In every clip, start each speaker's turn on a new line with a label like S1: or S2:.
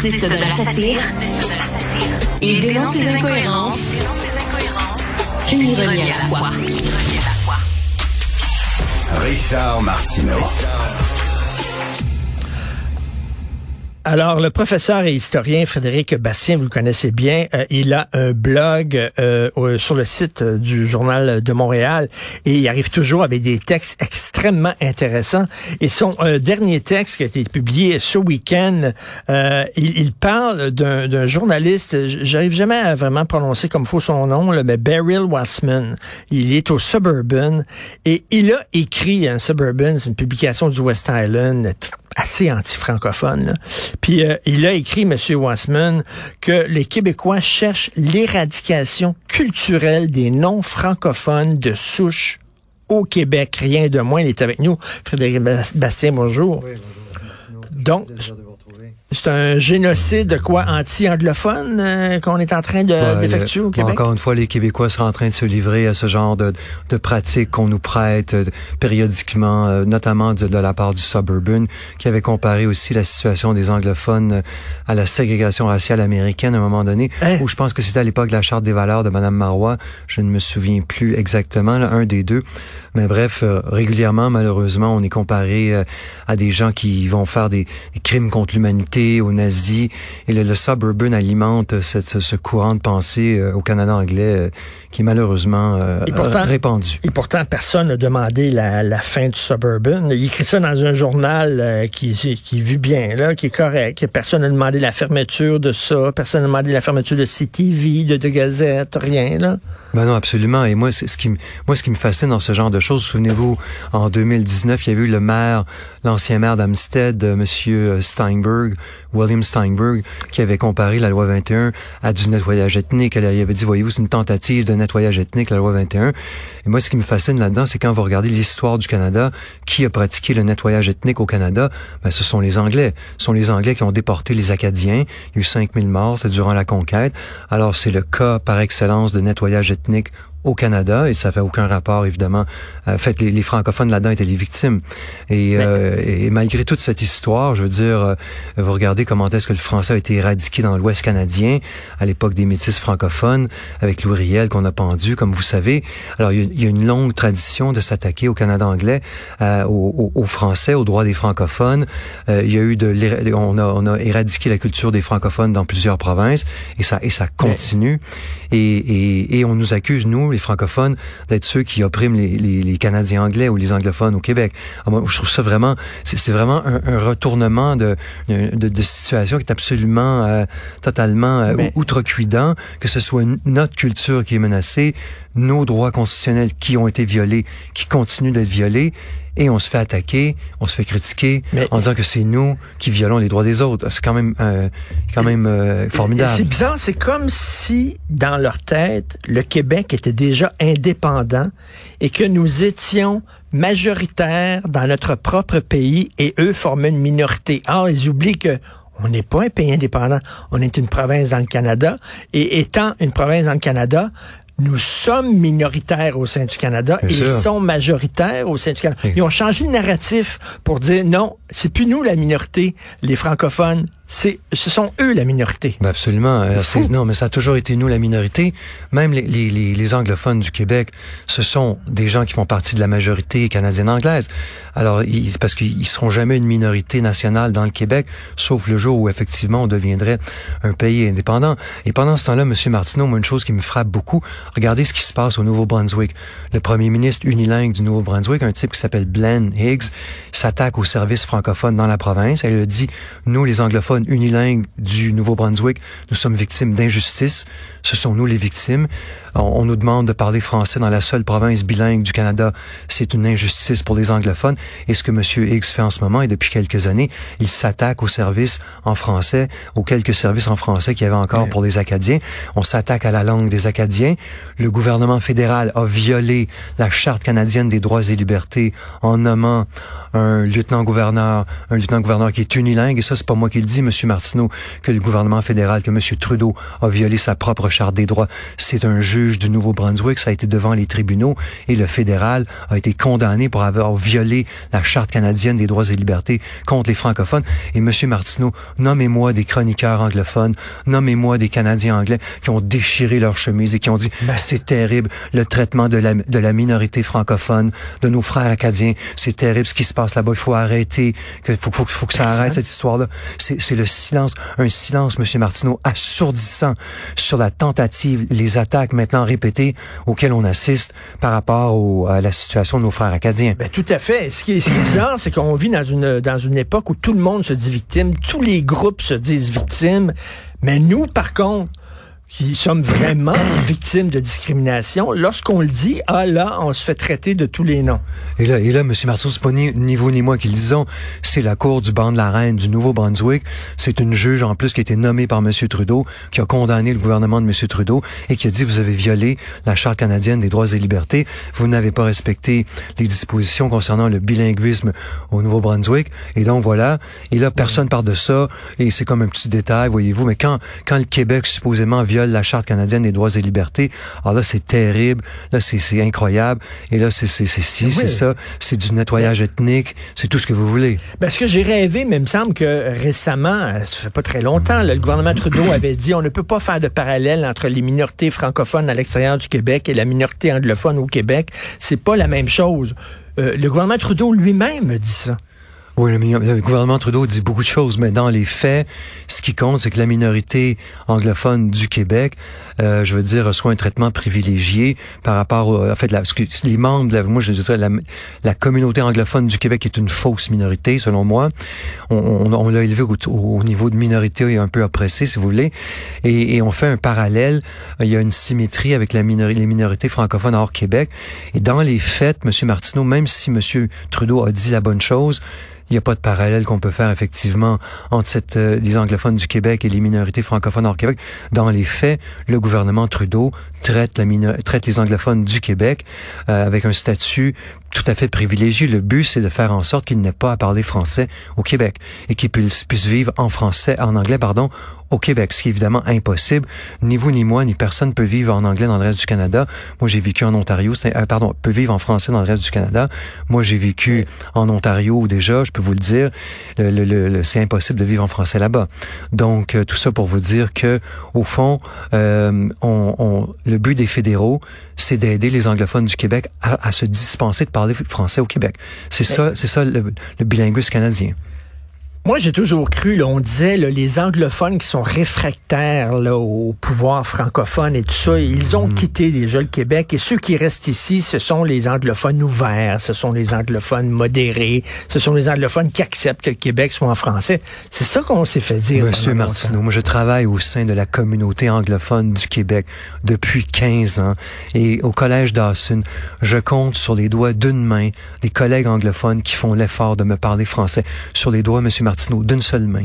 S1: artiste de la satire. Il dénonce les incohérences. Une ironie à la fois.
S2: Richard Martineau.
S3: Alors, le professeur et historien Frédéric Bastien, vous le connaissez bien, euh, il a un blog euh, sur le site du Journal de Montréal et il arrive toujours avec des textes extrêmement intéressants. Et son euh, dernier texte qui a été publié ce week-end, il, il, parle d'un journaliste, j'arrive jamais à vraiment prononcer comme faut son nom, là, mais Beryl Wassman. Il est au Suburban et il a écrit un Suburban, c'est une publication du West Island assez anti-francophone. Puis euh, il a écrit, M. Wassman, que les Québécois cherchent l'éradication culturelle des non-francophones de souche au Québec. Rien de moins. Il est avec nous. Frédéric Bastien, bonjour. Oui, bonjour. Donc, c'est un génocide quoi anti-anglophone euh, qu'on est en train d'effectuer au Québec?
S4: Encore une fois, les Québécois sont en train de se livrer à ce genre de, de pratiques qu'on nous prête euh, périodiquement, euh, notamment de, la part du suburban, qui avait comparé aussi la situation des anglophones à la ségrégation raciale américaine à un moment donné, hein? où je pense que c'était à l'époque de la charte des valeurs de Madame Marois. Je ne me souviens plus exactement, là, un des deux. Mais bref, régulièrement, malheureusement, on est comparé à des gens qui vont faire des crimes contre l'humanité aux nazis. Et le, suburban alimente cette, ce, courant de pensée euh, au Canada anglais euh, qui est malheureusement euh, répandu.
S3: Et pourtant, personne n'a demandé la, la, fin du suburban. Il écrit ça dans un journal qui, qui vit bien, là, qui est correct. Personne n'a demandé la fermeture de ça. Personne n'a demandé la fermeture de CTV, de, de Gazette, rien. Là.
S4: Ben non, absolument. Et moi, c'est ce qui, moi, ce qui me fascine dans ce genre de choses, souvenez-vous, en 2019, il y a eu le maire, l'ancien maire d'Amstead, Monsieur Steinberg, William Steinberg, qui avait comparé la loi 21 à du nettoyage ethnique. Il avait dit, voyez-vous, c'est une tentative de nettoyage ethnique, la loi 21. Et moi, ce qui me fascine là-dedans, c'est quand vous regardez l'histoire du Canada, qui a pratiqué le nettoyage ethnique au Canada, ben, ce sont les Anglais. Ce sont les Anglais qui ont déporté les Acadiens. Il y a eu 5000 morts durant la conquête. Alors, c'est le cas par excellence de nettoyage ethnique Sputnik au Canada et ça fait aucun rapport évidemment. En fait, les, francophones là-dedans étaient les victimes et, euh, et, malgré toute cette histoire, je veux dire, euh, vous regardez comment est-ce que le français a été éradiqué dans l'Ouest canadien à l'époque des métis francophones avec Louis Riel qu'on a pendu, comme vous savez. Alors il y, a, une longue tradition de s'attaquer au Canada anglais, euh, aux, aux, Français, aux droits des francophones. Euh, il y a eu de, on a, on a éradiqué la culture des francophones dans plusieurs provinces et ça et ça continue. Et, et, et on nous accuse nous les francophones, d'être ceux qui oppriment les, les, les, Canadiens anglais ou les anglophones au Québec. Alors, moi, je trouve ça vraiment, c'est vraiment un, un, retournement de, de, de, situation qui est absolument, euh, totalement euh, outrecuidant, que ce soit notre culture qui est menacée, nos droits constitutionnels qui ont été violés, qui continuent d'être violés, et on se fait attaquer, on se fait critiquer en disant que c'est nous qui violons les droits des autres. C'est quand même, euh, quand même euh, formidable.
S3: C'est bizarre, c'est comme si dans leur tête, le Québec était déjà indépendant et que nous étions majoritaires dans notre propre pays et eux formaient une minorité. Or, ils oublient que on n'est pas un pays indépendant, on est une province dans le Canada. Et étant une province dans le Canada, nous sommes minoritaires au sein du Canada, ils sont majoritaires au sein du Canada. Ils ont changé le narratif pour dire non, c'est plus nous la minorité, les francophones, c'est, ce sont eux la minorité.
S4: Ben absolument. Euh, non, mais ça a toujours été nous la minorité. Même les, les, les, anglophones du Québec, ce sont des gens qui font partie de la majorité canadienne-anglaise. Alors, c'est parce qu'ils seront jamais une minorité nationale dans le Québec, sauf le jour où effectivement on deviendrait un pays indépendant. Et pendant ce temps-là, Monsieur Martineau, moi, une chose qui me frappe beaucoup, regardez ce qui se passe au Nouveau-Brunswick. Le premier ministre unilingue du Nouveau-Brunswick, un type qui s'appelle Glenn Higgs, s'attaque aux services francophones dans la province. Elle a dit, nous, les anglophones unilingue du Nouveau-Brunswick, nous sommes victimes d'injustice. Ce sont nous les victimes. On, nous demande de parler français dans la seule province bilingue du Canada. C'est une injustice pour les anglophones. Et ce que M. Higgs fait en ce moment, et depuis quelques années, il s'attaque aux services en français, aux quelques services en français qu'il y avait encore pour les Acadiens. On s'attaque à la langue des Acadiens. Le gouvernement fédéral a violé la Charte canadienne des droits et libertés en nommant un lieutenant-gouverneur, un lieutenant-gouverneur qui est unilingue. Et ça, c'est pas moi qui le dis, M. M. Martineau, que le gouvernement fédéral, que M. Trudeau a violé sa propre charte des droits. C'est un juge du Nouveau-Brunswick, ça a été devant les tribunaux et le fédéral a été condamné pour avoir violé la charte canadienne des droits et libertés contre les francophones. Et M. Martineau, nommez-moi des chroniqueurs anglophones, nommez-moi des Canadiens anglais qui ont déchiré leur chemise et qui ont dit ben. c'est terrible le traitement de la, de la minorité francophone, de nos frères acadiens, c'est terrible ce qui se passe là-bas, il faut arrêter, il faut, faut, faut, que ça arrête cette histoire-là. C'est le silence, un silence, M. Martineau, assourdissant sur la tentative, les attaques maintenant répétées auxquelles on assiste par rapport à la situation de nos frères acadiens.
S3: Ben, tout à fait. Ce qui est, ce qui est bizarre, c'est qu'on vit dans une, dans une époque où tout le monde se dit victime, tous les groupes se disent victimes, mais nous, par contre, qui sommes vraiment victimes de discrimination, lorsqu'on le dit, ah là, on se fait traiter de tous les noms.
S4: Et là, et là, M. Marceau, c'est pas ni, ni, vous ni moi qui le disons, c'est la cour du banc de la reine du Nouveau-Brunswick. C'est une juge en plus qui a été nommée par M. Trudeau, qui a condamné le gouvernement de M. Trudeau et qui a dit vous avez violé la Charte canadienne des droits et libertés, vous n'avez pas respecté les dispositions concernant le bilinguisme au Nouveau-Brunswick. Et donc voilà, et là, personne parle de ça, et c'est comme un petit détail, voyez-vous, mais quand, quand le Québec supposément viole la Charte canadienne des droits et libertés. Alors là, c'est terrible. Là, c'est incroyable. Et là, c'est ci, c'est ça. C'est du nettoyage ethnique. C'est tout ce que vous voulez.
S3: Parce que j'ai rêvé, mais il me semble que récemment, ça fait pas très longtemps, le gouvernement Trudeau avait dit on ne peut pas faire de parallèle entre les minorités francophones à l'extérieur du Québec et la minorité anglophone au Québec. C'est pas la même chose. Euh, le gouvernement Trudeau lui-même dit ça.
S4: Oui, le, gouvernement Trudeau dit beaucoup de choses, mais dans les faits, ce qui compte, c'est que la minorité anglophone du Québec, euh, je veux dire, reçoit un traitement privilégié par rapport, au, en fait, les membres, la, moi, je dirais, la, la, communauté anglophone du Québec est une fausse minorité, selon moi. On, l'a élevé au, niveau de minorité et un peu oppressé, si vous voulez, et, on fait un parallèle. Il y a une symétrie avec les minorités francophones hors Québec. Et dans les faits, M. Martineau, même si M. Trudeau a dit la bonne chose, il n'y a pas de parallèle qu'on peut faire effectivement entre cette, euh, les anglophones du Québec et les minorités francophones hors Québec. Dans les faits, le gouvernement Trudeau traite, la traite les anglophones du Québec euh, avec un statut tout à fait privilégié. Le but, c'est de faire en sorte qu'ils n'aient pas à parler français au Québec et qu'ils puissent, puissent vivre en français, en anglais, pardon, au Québec, ce qui est évidemment impossible. Ni vous, ni moi, ni personne peut vivre en anglais dans le reste du Canada. Moi, j'ai vécu en Ontario, euh, pardon, peut vivre en français dans le reste du Canada. Moi, j'ai vécu en Ontario déjà, je peux vous le dire, le, le, c'est impossible de vivre en français là-bas. Donc, euh, tout ça pour vous dire que, au fond, euh, on, on, le but des fédéraux, c'est d'aider les anglophones du Québec à, à, se dispenser de parler français au Québec. C'est ça, c'est ça le, le bilinguisme canadien.
S3: Moi, j'ai toujours cru, là, on disait, là, les anglophones qui sont réfractaires là, au pouvoir francophone et tout ça, ils ont mhm. quitté déjà le Québec. Et ceux qui restent ici, ce sont les anglophones ouverts, ce sont les anglophones modérés, ce sont les anglophones qui acceptent que le Québec soit en français. C'est ça qu'on s'est fait dire.
S4: Monsieur Martineau, moi, je travaille au sein de la communauté anglophone du Québec depuis 15 ans. Et au Collège Dawson, je compte sur les doigts d'une main des collègues anglophones qui font l'effort de me parler français. Sur les doigts, Monsieur Martineau, d'une seule main.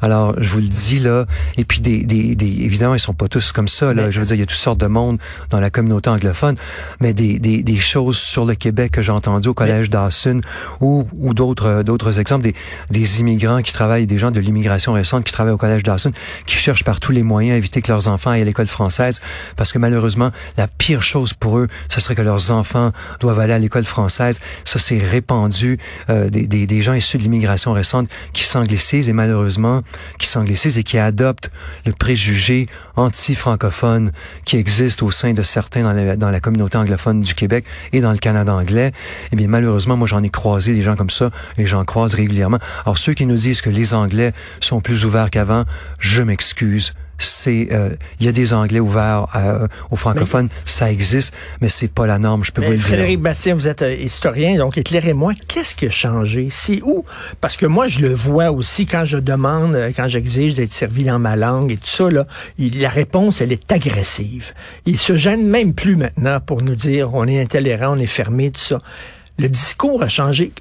S4: Alors, je vous le dis là, et puis des, des, des évidemment, ils sont pas tous comme ça. Là, je veux dire, il y a toutes sortes de monde dans la communauté anglophone, mais des, des, des choses sur le Québec que j'ai entendu au collège Dawson ou, ou d'autres d'autres exemples, des, des immigrants qui travaillent, des gens de l'immigration récente qui travaillent au collège Dawson, qui cherchent par tous les moyens à éviter que leurs enfants aillent à l'école française, parce que malheureusement, la pire chose pour eux, ce serait que leurs enfants doivent aller à l'école française. Ça, c'est répandu. Euh, des, des, des gens issus de l'immigration récente qui s'anglicisent et malheureusement qui s'anglicisent et qui adoptent le préjugé anti-francophone qui existe au sein de certains dans la, dans la communauté anglophone du Québec et dans le Canada anglais. Eh bien, malheureusement, moi, j'en ai croisé des gens comme ça et j'en croise régulièrement. Alors, ceux qui nous disent que les Anglais sont plus ouverts qu'avant, je m'excuse c'est euh, il y a des Anglais ouverts euh, aux francophones, ça existe, mais c'est pas la norme, je peux vous le dire.
S3: Frédéric Bastien, vous êtes euh, historien, donc éclairez-moi, qu'est-ce qui a changé? C'est où? Parce que moi, je le vois aussi quand je demande, quand j'exige d'être servi dans ma langue et tout ça, là, la réponse, elle est agressive. Il se gêne même plus maintenant pour nous dire on est intolérant, on est fermé, tout ça. Le discours a changé.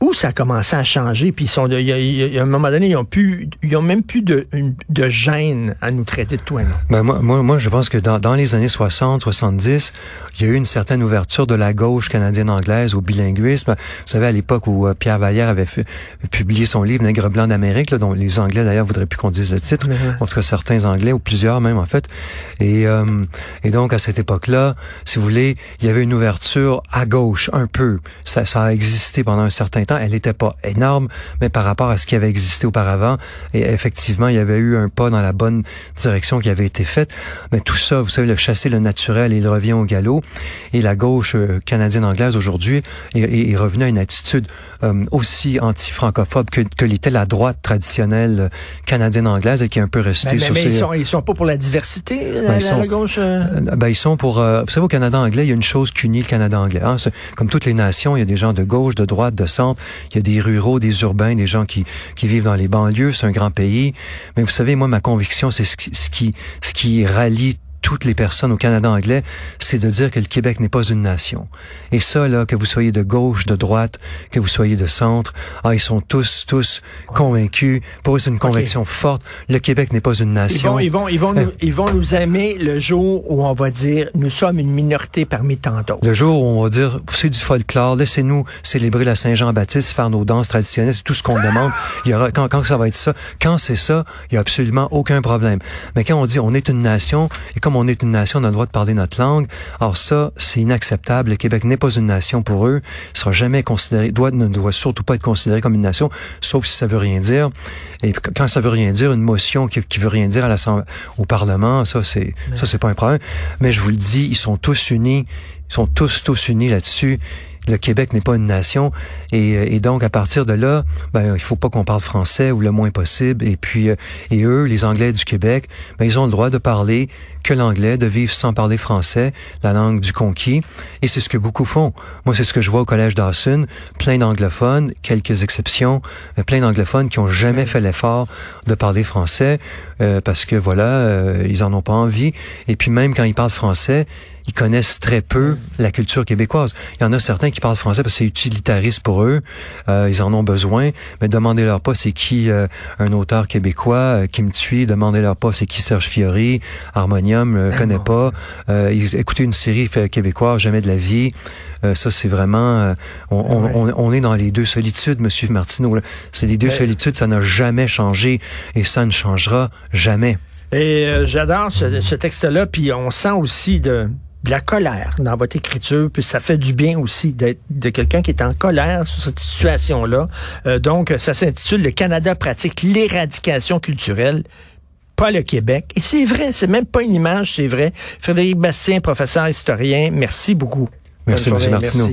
S3: Où ça a commencé à changer, puis ils sont, il y a, il y a un moment donné, ils ont plus, ils ont même plus de, une, de gêne à nous traiter de toi, non?
S4: Ben moi, moi, moi, je pense que dans, dans les années 60, 70, il y a eu une certaine ouverture de la gauche canadienne-anglaise au bilinguisme. Vous savez, à l'époque où euh, Pierre Vallière avait fait, publié son livre Nègre blanc d'Amérique, dont les Anglais d'ailleurs voudraient plus qu'on dise le titre, en tout cas certains Anglais ou plusieurs même en fait. Et, euh, et donc à cette époque-là, si vous voulez, il y avait une ouverture à gauche un peu. Ça, ça a existé pendant un certain temps. Elle n'était pas énorme, mais par rapport à ce qui avait existé auparavant, et effectivement, il y avait eu un pas dans la bonne direction qui avait été faite. Mais tout ça, vous savez, le chasser le naturel, il revient au galop. Et la gauche euh, canadienne-anglaise aujourd'hui est, est, revenue à une attitude euh, aussi anti-francophobe que, que l'était la droite traditionnelle euh, canadienne-anglaise et qui est un peu restée
S3: Mais, mais,
S4: sur
S3: mais
S4: ses...
S3: ils sont, ils sont pas pour la diversité, la,
S4: Ben, ils
S3: la-
S4: sont-
S3: la gauche. euh?
S4: Ben, ils sont pour... vous savez, au Canada anglais, il y a une chose qui unit le Canada anglais. hein. Comme toutes les nations, il y a des gens de gauche, de droite, de centre. Il y a des ruraux, des urbains, des gens qui, qui vivent dans les banlieues. C'est un grand pays. Mais vous savez, moi, ma conviction, c'est ce qui, ce qui, ce qui rallie toutes les personnes au Canada anglais, c'est de dire que le Québec n'est pas une nation. Et ça, là, que vous soyez de gauche, de droite, que vous soyez de centre, ah, ils sont tous, tous convaincus. Pour eux, c'est une conviction forte. Le Québec n'est pas une
S3: Ils
S4: nation.
S3: vont, ils vont, ils vont,
S4: Euh.
S3: nous, ils vont nous aimer le jour où on va dire nous sommes une minorité parmi tant d'autres.
S4: Le jour où on va dire, c'est du folklore, laissez-nous célébrer la Saint-Jean-Baptiste, faire nos danses traditionnelles, c'est tout ce qu'on demande. Il y aura, quand, quand ça va être ça, quand c'est ça, il y a absolument aucun problème. Mais quand on dit on est une nation, et comme on est une nation, on a le droit de parler notre langue, alors ça, c'est inacceptable. Le Québec n'est pas une nation pour eux. Il sera jamais considéré, doit, ne doit surtout pas être considéré comme une nation, sauf si ça veut rien dire. Et quand ça veut rien dire, une motion qui, qui veut rien dire à au Parlement, ça, c'est, ça, c'est pas un problème. Mais je vous le dis, ils sont tous unis. Ils sont tous, tous unis là-dessus. Le Québec n'est pas une nation. Et, euh, et donc, à partir de là, ben, il faut pas qu'on parle français ou le moins possible. Et puis, euh, et eux, les Anglais du Québec, ben, ils ont le droit de parler que l'anglais, de vivre sans parler français, la langue du conquis. Et c'est ce que beaucoup font. Moi, c'est ce que je vois au Collège Dawson. Plein d'anglophones, quelques exceptions, mais plein d'anglophones qui ont jamais fait l'effort de parler français euh, parce que, voilà, euh, ils en ont pas envie. Et puis, même quand ils parlent français, ils connaissent très peu la culture québécoise. Il y en a certains qui parlent français parce que c'est utilitariste pour eux. Euh, ils en ont besoin. Mais demandez-leur pas c'est qui euh, un auteur québécois, euh, Kim Thuy. Demandez-leur pas c'est qui Serge Fiori. Harmonium,
S3: Ah
S4: connaît pas. Euh, ils- écoutez une série fait québécoise, jamais de la vie. Euh, ça, c'est vraiment... euh, on, on-
S3: Ouais.
S4: on- on est dans les deux solitudes, Monsieur Martineau. C'est les deux
S3: Mais-
S4: solitudes, ça n'a jamais changé et ça ne changera jamais.
S3: Et euh, j'adore ce, ce texte-là, puis on sent aussi de, de la colère dans votre écriture, puis ça fait du bien aussi d'être de quelqu'un qui est en colère sur cette situation-là. Euh, donc, ça s'intitule Le Canada pratique l'éradication culturelle pas le Québec. Et c'est vrai, c'est même pas une image, c'est vrai. Frédéric Bastien, professeur historien, merci beaucoup.
S4: Merci, M. Martineau.
S3: merci.